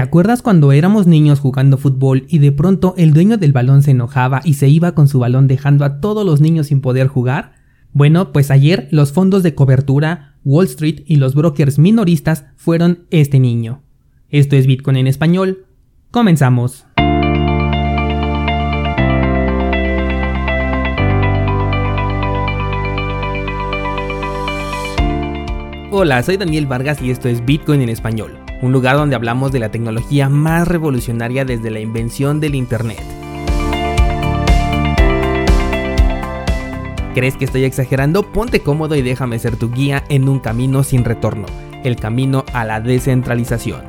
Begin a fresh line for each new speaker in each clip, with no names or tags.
¿Te acuerdas cuando éramos niños jugando fútbol y de pronto el dueño del balón se enojaba y se iba con su balón dejando a todos los niños sin poder jugar? Bueno, pues ayer los fondos de cobertura, Wall Street y los brokers minoristas fueron este niño. Esto es Bitcoin en español. Comenzamos. Hola, soy Daniel Vargas y esto es Bitcoin en español, un lugar donde hablamos de la tecnología más revolucionaria desde la invención del Internet. ¿Crees que estoy exagerando? Ponte cómodo y déjame ser tu guía en un camino sin retorno, el camino a la descentralización.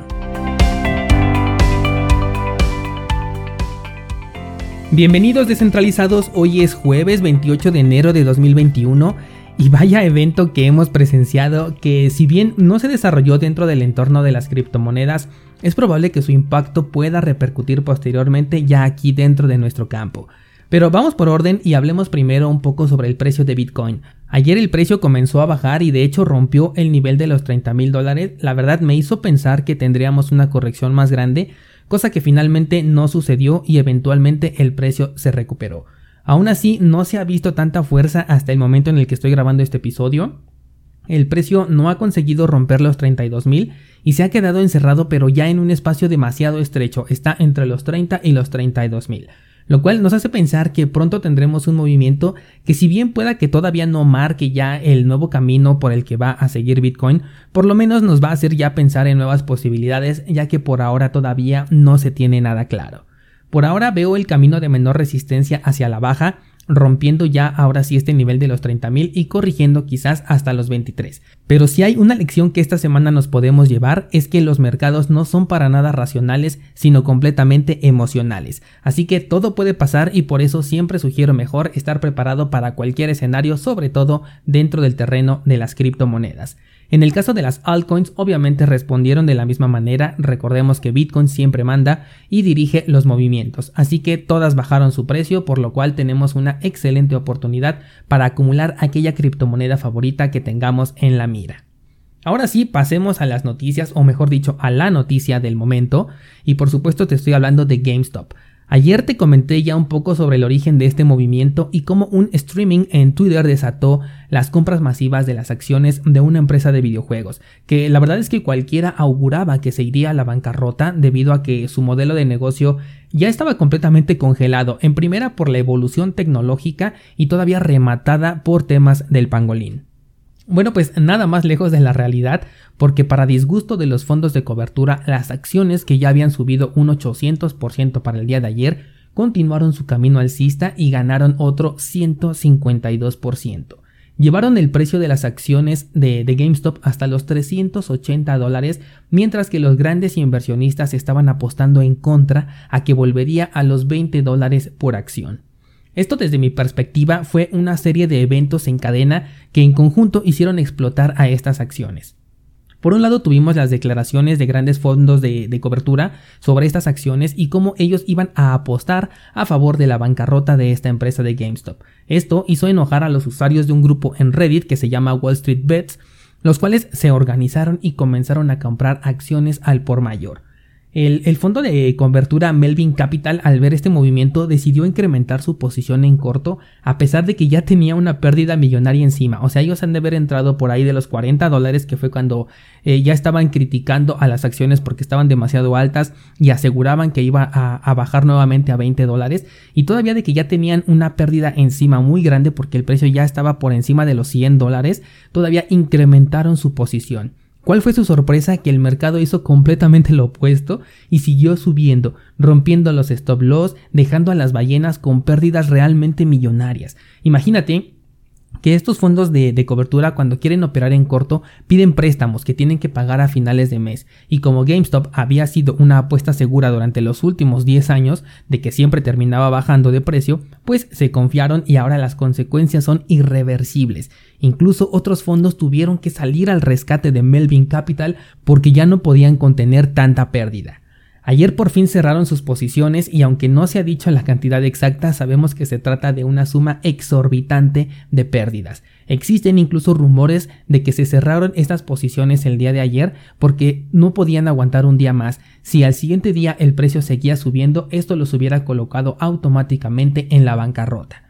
Bienvenidos descentralizados, hoy es jueves 28 de enero de 2021 y vaya evento que hemos presenciado que si bien no se desarrolló dentro del entorno de las criptomonedas, es probable que su impacto pueda repercutir posteriormente ya aquí dentro de nuestro campo. Pero vamos por orden y hablemos primero un poco sobre el precio de Bitcoin. Ayer el precio comenzó a bajar y de hecho rompió el nivel de los 30 mil dólares. La verdad me hizo pensar que tendríamos una corrección más grande, cosa que finalmente no sucedió y eventualmente el precio se recuperó. Aún así, no se ha visto tanta fuerza hasta el momento en el que estoy grabando este episodio. El precio no ha conseguido romper los 32.000 y se ha quedado encerrado pero ya en un espacio demasiado estrecho, está entre los 30 y los 32.000, lo cual nos hace pensar que pronto tendremos un movimiento que si bien pueda que todavía no marque ya el nuevo camino por el que va a seguir Bitcoin, por lo menos nos va a hacer ya pensar en nuevas posibilidades ya que por ahora todavía no se tiene nada claro. Por ahora veo el camino de menor resistencia hacia la baja, rompiendo ya ahora sí este nivel de los 30.000 y corrigiendo quizás hasta los 23. Pero si hay una lección que esta semana nos podemos llevar es que los mercados no son para nada racionales, sino completamente emocionales. Así que todo puede pasar y por eso siempre sugiero mejor estar preparado para cualquier escenario, sobre todo dentro del terreno de las criptomonedas. En el caso de las altcoins, obviamente respondieron de la misma manera, recordemos que Bitcoin siempre manda y dirige los movimientos, así que todas bajaron su precio, por lo cual tenemos una excelente oportunidad para acumular aquella criptomoneda favorita que tengamos en la Ahora sí, pasemos a las noticias, o mejor dicho, a la noticia del momento, y por supuesto te estoy hablando de GameStop. Ayer te comenté ya un poco sobre el origen de este movimiento y cómo un streaming en Twitter desató las compras masivas de las acciones de una empresa de videojuegos, que la verdad es que cualquiera auguraba que se iría a la bancarrota debido a que su modelo de negocio ya estaba completamente congelado, en primera por la evolución tecnológica y todavía rematada por temas del pangolín. Bueno, pues nada más lejos de la realidad, porque para disgusto de los fondos de cobertura, las acciones que ya habían subido un 800% para el día de ayer continuaron su camino alcista y ganaron otro 152%. Llevaron el precio de las acciones de, de, GameStop hasta los 380 dólares, mientras que los grandes inversionistas estaban apostando en contra a que volvería a los 20 dólares por acción. Esto desde mi perspectiva fue una serie de eventos en cadena que en conjunto hicieron explotar a estas acciones. Por un lado tuvimos las declaraciones de grandes fondos de, cobertura sobre estas acciones y cómo ellos iban a apostar a favor de la bancarrota de esta empresa de GameStop. Esto hizo enojar a los usuarios de un grupo en Reddit que se llama Wall Street Bets, los cuales se organizaron y comenzaron a comprar acciones al por mayor. El, fondo de cobertura Melvin Capital al ver este movimiento decidió incrementar su posición en corto a pesar de que ya tenía una pérdida millonaria encima. O sea, ellos han de haber entrado por ahí de los 40 dólares que fue cuando eh, ya estaban criticando a las acciones porque estaban demasiado altas y aseguraban que iba a, a bajar nuevamente a 20 dólares y todavía de que ya tenían una pérdida encima muy grande porque el precio ya estaba por encima de los 100 dólares, todavía incrementaron su posición. ¿Cuál fue su sorpresa? Que el mercado hizo completamente lo opuesto y siguió subiendo, rompiendo los stop loss, dejando a las ballenas con pérdidas realmente millonarias. Imagínate que estos fondos de, cobertura cuando quieren operar en corto piden préstamos que tienen que pagar a finales de mes y como GameStop había sido una apuesta segura durante los últimos 10 años de que siempre terminaba bajando de precio, pues se confiaron y ahora las consecuencias son irreversibles. Incluso otros fondos tuvieron que salir al rescate de Melvin Capital porque ya no podían contener tanta pérdida. Ayer por fin cerraron sus posiciones y aunque no se ha dicho la cantidad exacta, sabemos que se trata de una suma exorbitante de pérdidas. Existen incluso rumores de que se cerraron estas posiciones el día de ayer porque no podían aguantar un día más. Si al siguiente día el precio seguía subiendo, esto los hubiera colocado automáticamente en la bancarrota.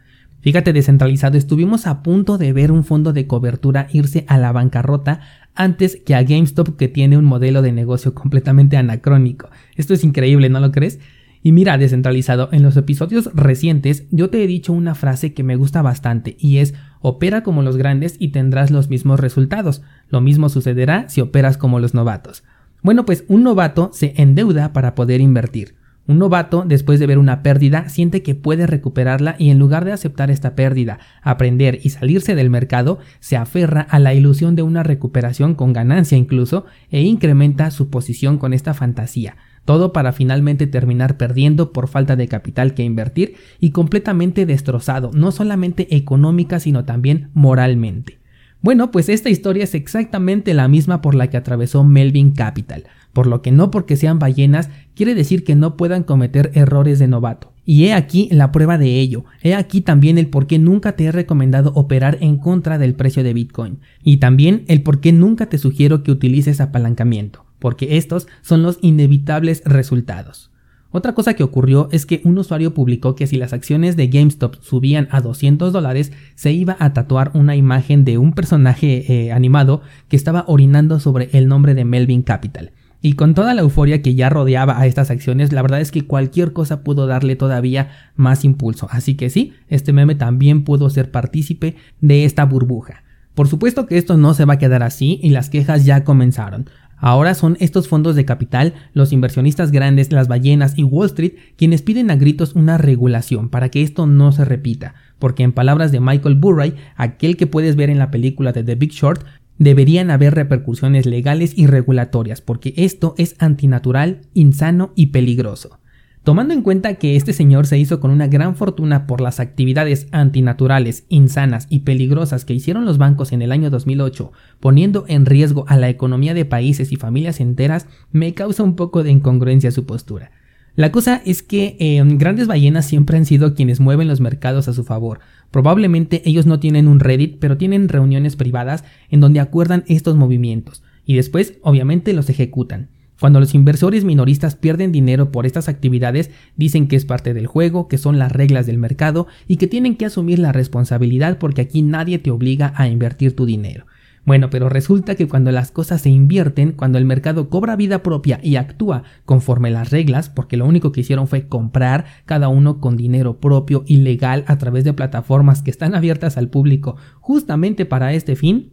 Fíjate descentralizado, estuvimos a punto de ver un fondo de cobertura irse a la bancarrota antes que a GameStop que tiene un modelo de negocio completamente anacrónico. Esto es increíble, ¿no lo crees? Y mira, descentralizado, en los episodios recientes yo te he dicho una frase que me gusta bastante y es opera como los grandes y tendrás los mismos resultados. Lo mismo sucederá si operas como los novatos. Bueno, pues un novato se endeuda para poder invertir. Un novato, después de ver una pérdida, siente que puede recuperarla y en lugar de aceptar esta pérdida, aprender y salirse del mercado, se aferra a la ilusión de una recuperación con ganancia incluso e incrementa su posición con esta fantasía. Todo para finalmente terminar perdiendo por falta de capital que invertir y completamente destrozado, no solamente económica sino también moralmente. Bueno, pues esta historia es exactamente la misma por la que atravesó Melvin Capital, por lo que no porque sean ballenas quiere decir que no puedan cometer errores de novato. Y he aquí la prueba de ello, he aquí también el por qué nunca te he recomendado operar en contra del precio de Bitcoin, y también el por qué nunca te sugiero que utilices apalancamiento, porque estos son los inevitables resultados. Otra cosa que ocurrió es que un usuario publicó que si las acciones de GameStop subían a 200 dólares, se iba a tatuar una imagen de un personaje eh, animado que estaba orinando sobre el nombre de Melvin Capital. Y con toda la euforia que ya rodeaba a estas acciones, la verdad es que cualquier cosa pudo darle todavía más impulso. Así que sí, este meme también pudo ser partícipe de esta burbuja. Por supuesto que esto no se va a quedar así y las quejas ya comenzaron. Ahora son estos fondos de capital, los inversionistas grandes, las ballenas y Wall Street quienes piden a gritos una regulación para que esto no se repita, porque en palabras de Michael Burry, aquel que puedes ver en la película de The Big Short, deberían haber repercusiones legales y regulatorias, porque esto es antinatural, insano y peligroso. Tomando en cuenta que este señor se hizo con una gran fortuna por las actividades antinaturales, insanas y peligrosas que hicieron los bancos en el año 2008, poniendo en riesgo a la economía de países y familias enteras, me causa un poco de incongruencia su postura. La cosa es que em, grandes ballenas siempre han sido quienes mueven los mercados a su favor. Probablemente ellos no tienen un Reddit, pero tienen reuniones privadas en donde acuerdan estos movimientos y después obviamente los ejecutan. Cuando los inversores minoristas pierden dinero por estas actividades, dicen que es parte del juego, que son las reglas del mercado y que tienen que asumir la responsabilidad porque aquí nadie te obliga a invertir tu dinero. Bueno, pero resulta que cuando las cosas se invierten, cuando el mercado cobra vida propia y actúa conforme las reglas, porque lo único que hicieron fue comprar cada uno con dinero propio y legal a través de plataformas que están abiertas al público justamente para este fin,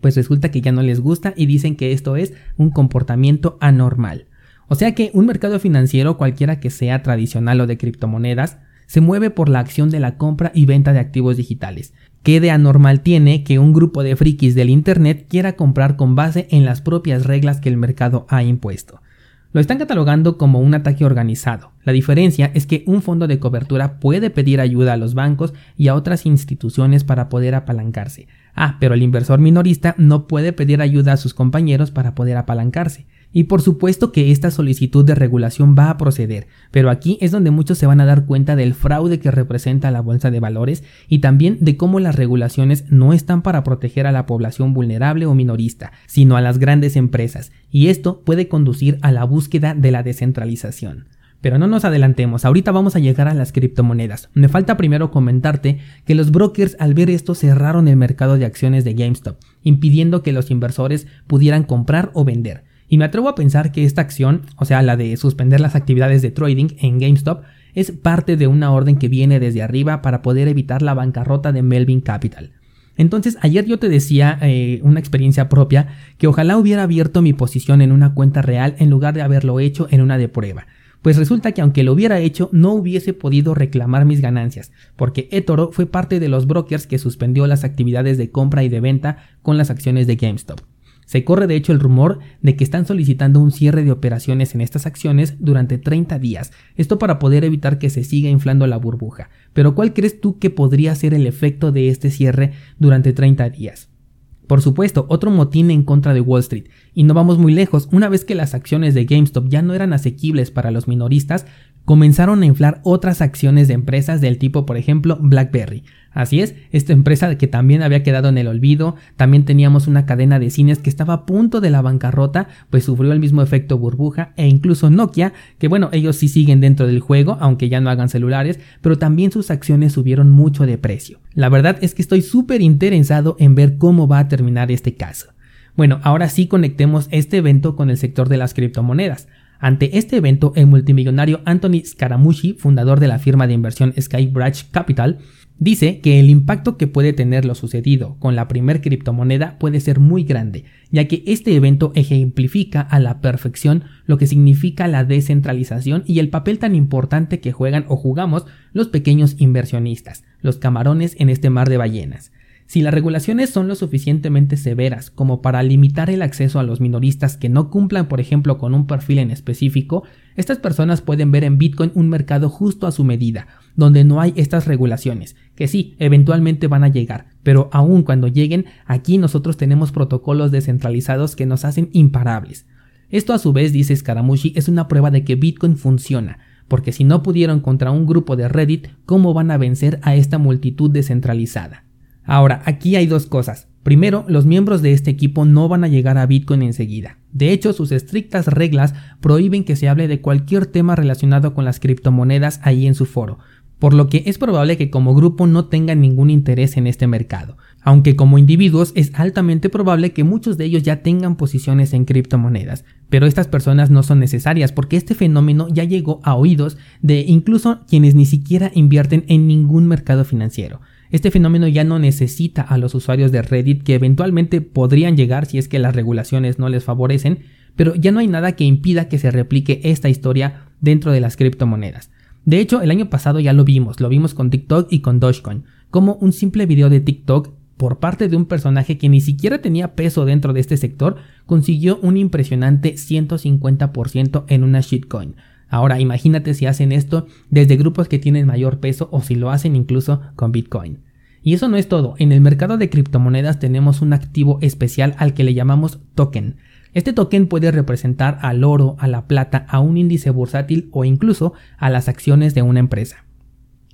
pues resulta que ya no les gusta y dicen que esto es un comportamiento anormal. O sea que un mercado financiero, cualquiera que sea tradicional o de criptomonedas, se mueve por la acción de la compra y venta de activos digitales. ¿Qué de anormal tiene que un grupo de frikis del Internet quiera comprar con base en las propias reglas que el mercado ha impuesto? Lo están catalogando como un ataque organizado. La diferencia es que un fondo de cobertura puede pedir ayuda a los bancos y a otras instituciones para poder apalancarse. Ah, pero el inversor minorista no puede pedir ayuda a sus compañeros para poder apalancarse. Y por supuesto que esta solicitud de regulación va a proceder, pero aquí es donde muchos se van a dar cuenta del fraude que representa la bolsa de valores y también de cómo las regulaciones no están para proteger a la población vulnerable o minorista, sino a las grandes empresas, y esto puede conducir a la búsqueda de la descentralización. Pero no nos adelantemos, ahorita vamos a llegar a las criptomonedas. Me falta primero comentarte que los brokers al ver esto cerraron el mercado de acciones de GameStop, impidiendo que los inversores pudieran comprar o vender. Y me atrevo a pensar que esta acción, o sea, la de suspender las actividades de trading en GameStop, es parte de una orden que viene desde arriba para poder evitar la bancarrota de Melvin Capital. Entonces, ayer yo te decía eh, una experiencia propia que ojalá hubiera abierto mi posición en una cuenta real en lugar de haberlo hecho en una de prueba. Pues resulta que aunque lo hubiera hecho, no hubiese podido reclamar mis ganancias, porque eToro fue parte de los brokers que suspendió las actividades de compra y de venta con las acciones de GameStop. Se corre de hecho el rumor de que están solicitando un cierre de operaciones en estas acciones durante 30 días, esto para poder evitar que se siga inflando la burbuja. Pero ¿cuál crees tú que podría ser el efecto de este cierre durante 30 días? Por supuesto, otro motín en contra de Wall Street. Y no vamos muy lejos, una vez que las acciones de GameStop ya no eran asequibles para los minoristas, comenzaron a inflar otras acciones de empresas del tipo, por ejemplo, BlackBerry. Así es, esta empresa que también había quedado en el olvido, también teníamos una cadena de cines que estaba a punto de la bancarrota, pues sufrió el mismo efecto burbuja e incluso Nokia, que bueno, ellos sí siguen dentro del juego, aunque ya no hagan celulares, pero también sus acciones subieron mucho de precio. La verdad es que estoy súper interesado en ver cómo va a terminar este caso. Bueno, ahora sí conectemos este evento con el sector de las criptomonedas. Ante este evento, el multimillonario Anthony Scaramucci, fundador de la firma de inversión Skybridge Capital, dice que el impacto que puede tener lo sucedido con la primer criptomoneda puede ser muy grande, ya que este evento ejemplifica a la perfección lo que significa la descentralización y el papel tan importante que juegan o jugamos los pequeños inversionistas, los camarones en este mar de ballenas. Si las regulaciones son lo suficientemente severas como para limitar el acceso a los minoristas que no cumplan, por ejemplo, con un perfil en específico, estas personas pueden ver en Bitcoin un mercado justo a su medida, donde no hay estas regulaciones, que sí, eventualmente van a llegar, pero aun cuando lleguen, aquí nosotros tenemos protocolos descentralizados que nos hacen imparables. Esto a su vez, dice Scaramucci, es una prueba de que Bitcoin funciona, porque si no pudieron contra un grupo de Reddit, ¿cómo van a vencer a esta multitud descentralizada? Ahora, aquí hay dos cosas. Primero, los miembros de este equipo no van a llegar a Bitcoin enseguida. De hecho, sus estrictas reglas prohíben que se hable de cualquier tema relacionado con las criptomonedas ahí en su foro, por lo que es probable que como grupo no tengan ningún interés en este mercado, aunque como individuos es altamente probable que muchos de ellos ya tengan posiciones en criptomonedas, pero estas personas no son necesarias porque este fenómeno ya llegó a oídos de incluso quienes ni siquiera invierten en ningún mercado financiero. Este fenómeno ya no necesita a los usuarios de Reddit que eventualmente podrían llegar si es que las regulaciones no les favorecen, pero ya no hay nada que impida que se replique esta historia dentro de las criptomonedas. De hecho, el año pasado ya lo vimos, lo vimos con TikTok y con Dogecoin, como un simple video de TikTok por parte de un personaje que ni siquiera tenía peso dentro de este sector, consiguió un impresionante 150% en una shitcoin. Ahora imagínate si hacen esto desde grupos que tienen mayor peso o si lo hacen incluso con Bitcoin. Y eso no es todo, en el mercado de criptomonedas tenemos un activo especial al que le llamamos token. Este token puede representar al oro, a la plata, a un índice bursátil o incluso a las acciones de una empresa.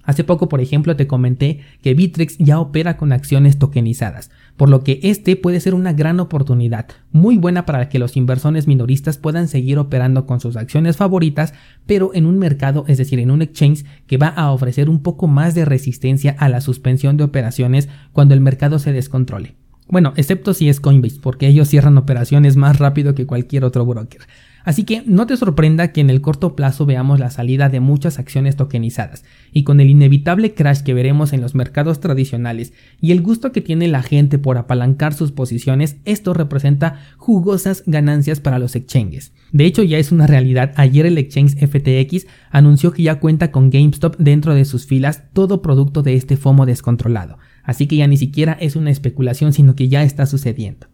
Hace poco, por ejemplo, te comenté que Bittrex ya opera con acciones tokenizadas, por lo que este puede ser una gran oportunidad, muy buena para que los inversores minoristas puedan seguir operando con sus acciones favoritas, pero en un mercado, es decir, en un exchange que va a ofrecer un poco más de resistencia a la suspensión de operaciones cuando el mercado se descontrole. Bueno, excepto si es Coinbase, porque ellos cierran operaciones más rápido que cualquier otro broker. Así que no te sorprenda que en el corto plazo veamos la salida de muchas acciones tokenizadas, y con el inevitable crash que veremos en los mercados tradicionales y el gusto que tiene la gente por apalancar sus posiciones, esto representa jugosas ganancias para los exchanges. De hecho ya es una realidad, ayer el exchange FTX anunció que ya cuenta con GameStop dentro de sus filas, todo producto de este FOMO descontrolado, así que ya ni siquiera es una especulación sino que ya está sucediendo.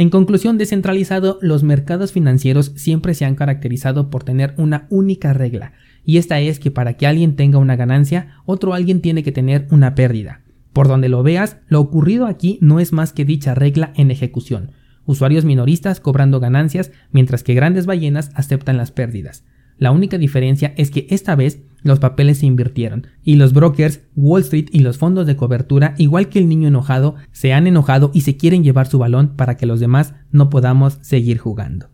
En conclusión, descentralizado, los mercados financieros siempre se han caracterizado por tener una única regla, y esta es que para que alguien tenga una ganancia, otro alguien tiene que tener una pérdida. Por donde lo veas, lo ocurrido aquí no es más que dicha regla en ejecución. Usuarios minoristas cobrando ganancias, mientras que grandes ballenas aceptan las pérdidas. La única diferencia es que esta vez los papeles se invirtieron y los brokers, Wall Street y los fondos de cobertura, igual que el niño enojado, se han enojado y se quieren llevar su balón para que los demás no podamos seguir jugando.